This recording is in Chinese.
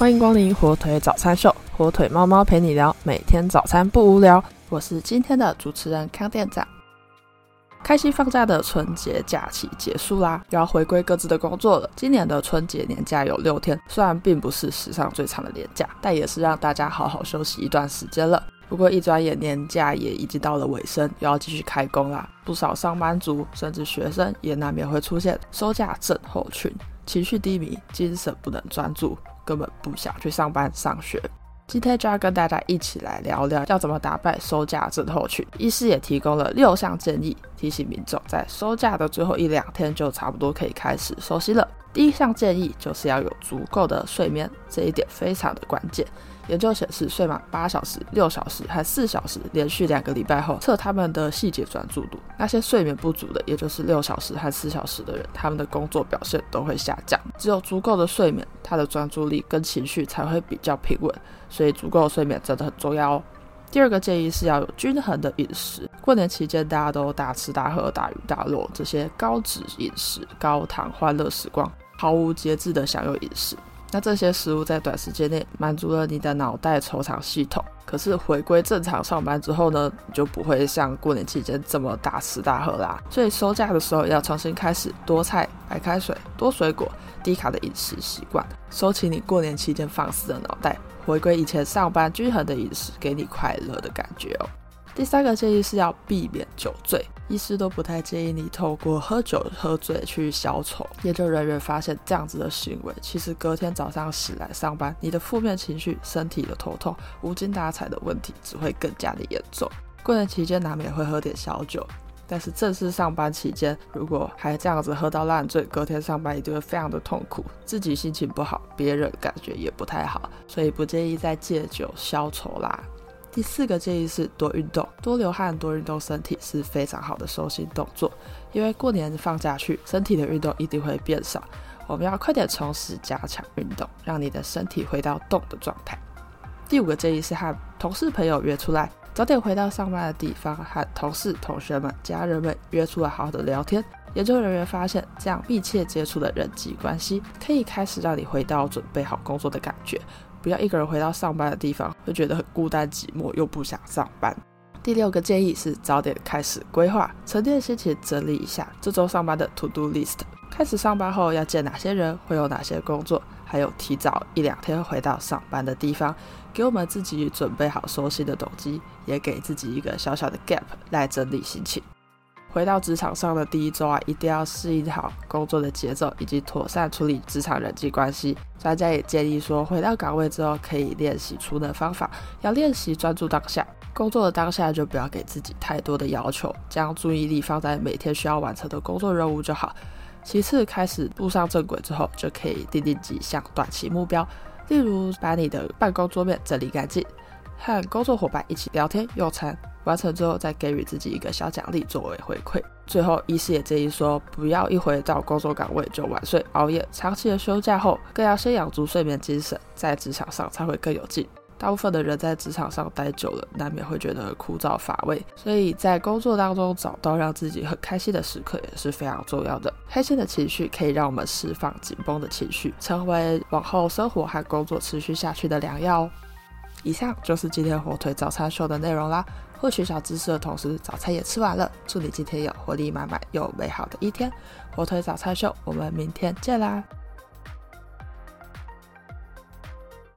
欢迎光临火腿早餐秀，火腿猫猫陪你聊，每天早餐不无聊。我是今天的主持人康店长。开心放假的春节假期结束啦，又要回归各自的工作了。今年的春节年假有六天，虽然并不是史上最长的年假，但也是让大家好好休息一段时间了。不过一转眼年假也已经到了尾声，又要继续开工啦。不少上班族甚至学生也难免会出现收假症候群，情绪低迷，精神不能专注，根本不想去上班上学。今天就要跟大家一起来聊聊要怎么打败收假症候群。医师也提供了六项建议，提醒民众在收假的最后一两天就差不多可以开始休息了。第一项建议就是要有足够的睡眠，这一点非常的关键。研究显示，睡满八小时、六小时和四小时，连续两个礼拜后，测他们的细节专注度。那些睡眠不足的，也就是六小时和四小时的人，他们的工作表现都会下降。只有足够的睡眠，他的专注力跟情绪才会比较平稳。所以，足够的睡眠真的很重要哦。第二个建议是要有均衡的饮食。过年期间，大家都大吃大喝、大鱼大肉，这些高脂饮食、高糖欢乐时光，毫无节制的享用饮食。那这些食物在短时间内满足了你的脑袋惆怅系统，可是回归正常上班之后呢，你就不会像过年期间这么大吃大喝啦。所以收假的时候要重新开始多菜、白开水、多水果、低卡的饮食习惯，收起你过年期间放肆的脑袋，回归以前上班均衡的饮食，给你快乐的感觉哦。第三个建议是要避免酒醉，医师都不太建议你透过喝酒喝醉去消愁。研究人员发现，这样子的行为其实隔天早上醒来上班，你的负面情绪、身体的头痛、无精打采的问题只会更加的严重。过年期间难免会喝点小酒，但是正式上班期间，如果还这样子喝到烂醉，隔天上班一定会非常的痛苦，自己心情不好，别人感觉也不太好，所以不建议再借酒消愁啦。第四个建议是多运动，多流汗，多运动身体是非常好的收心动作。因为过年放假去，身体的运动一定会变少。我们要快点充实加强运动，让你的身体回到动的状态。第五个建议是和同事朋友约出来，早点回到上班的地方，和同事、同学们、家人们约出来好好的聊天。研究人员发现，这样密切接触的人际关系，可以开始让你回到准备好工作的感觉。不要一个人回到上班的地方，会觉得很孤单寂寞，又不想上班。第六个建议是早点开始规划，沉淀心情，整理一下这周上班的 to do list。开始上班后要见哪些人，会有哪些工作，还有提早一两天回到上班的地方，给我们自己准备好收心的动机，也给自己一个小小的 gap 来整理心情。回到职场上的第一周啊，一定要适应好工作的节奏，以及妥善处理职场人际关系。专家也建议说，回到岗位之后可以练习储能方法，要练习专注当下。工作的当下就不要给自己太多的要求，将注意力放在每天需要完成的工作任务就好。其次，开始步上正轨之后，就可以定定几项短期目标，例如把你的办公桌面整理干净，和工作伙伴一起聊天用餐。完成之后，再给予自己一个小奖励作为回馈。最后，医师也建议说，不要一回到工作岗位就晚睡熬夜，长期的休假后，更要先养足睡眠精神，在职场上才会更有劲。大部分的人在职场上待久了，难免会觉得枯燥乏味，所以在工作当中找到让自己很开心的时刻也是非常重要的。开心的情绪可以让我们释放紧绷的情绪，成为往后生活和工作持续下去的良药哦。以上就是今天火腿早餐秀的内容啦。获取小知识的同时，早餐也吃完了。祝你今天有活力满满又美好的一天！火腿早餐秀，我们明天见啦！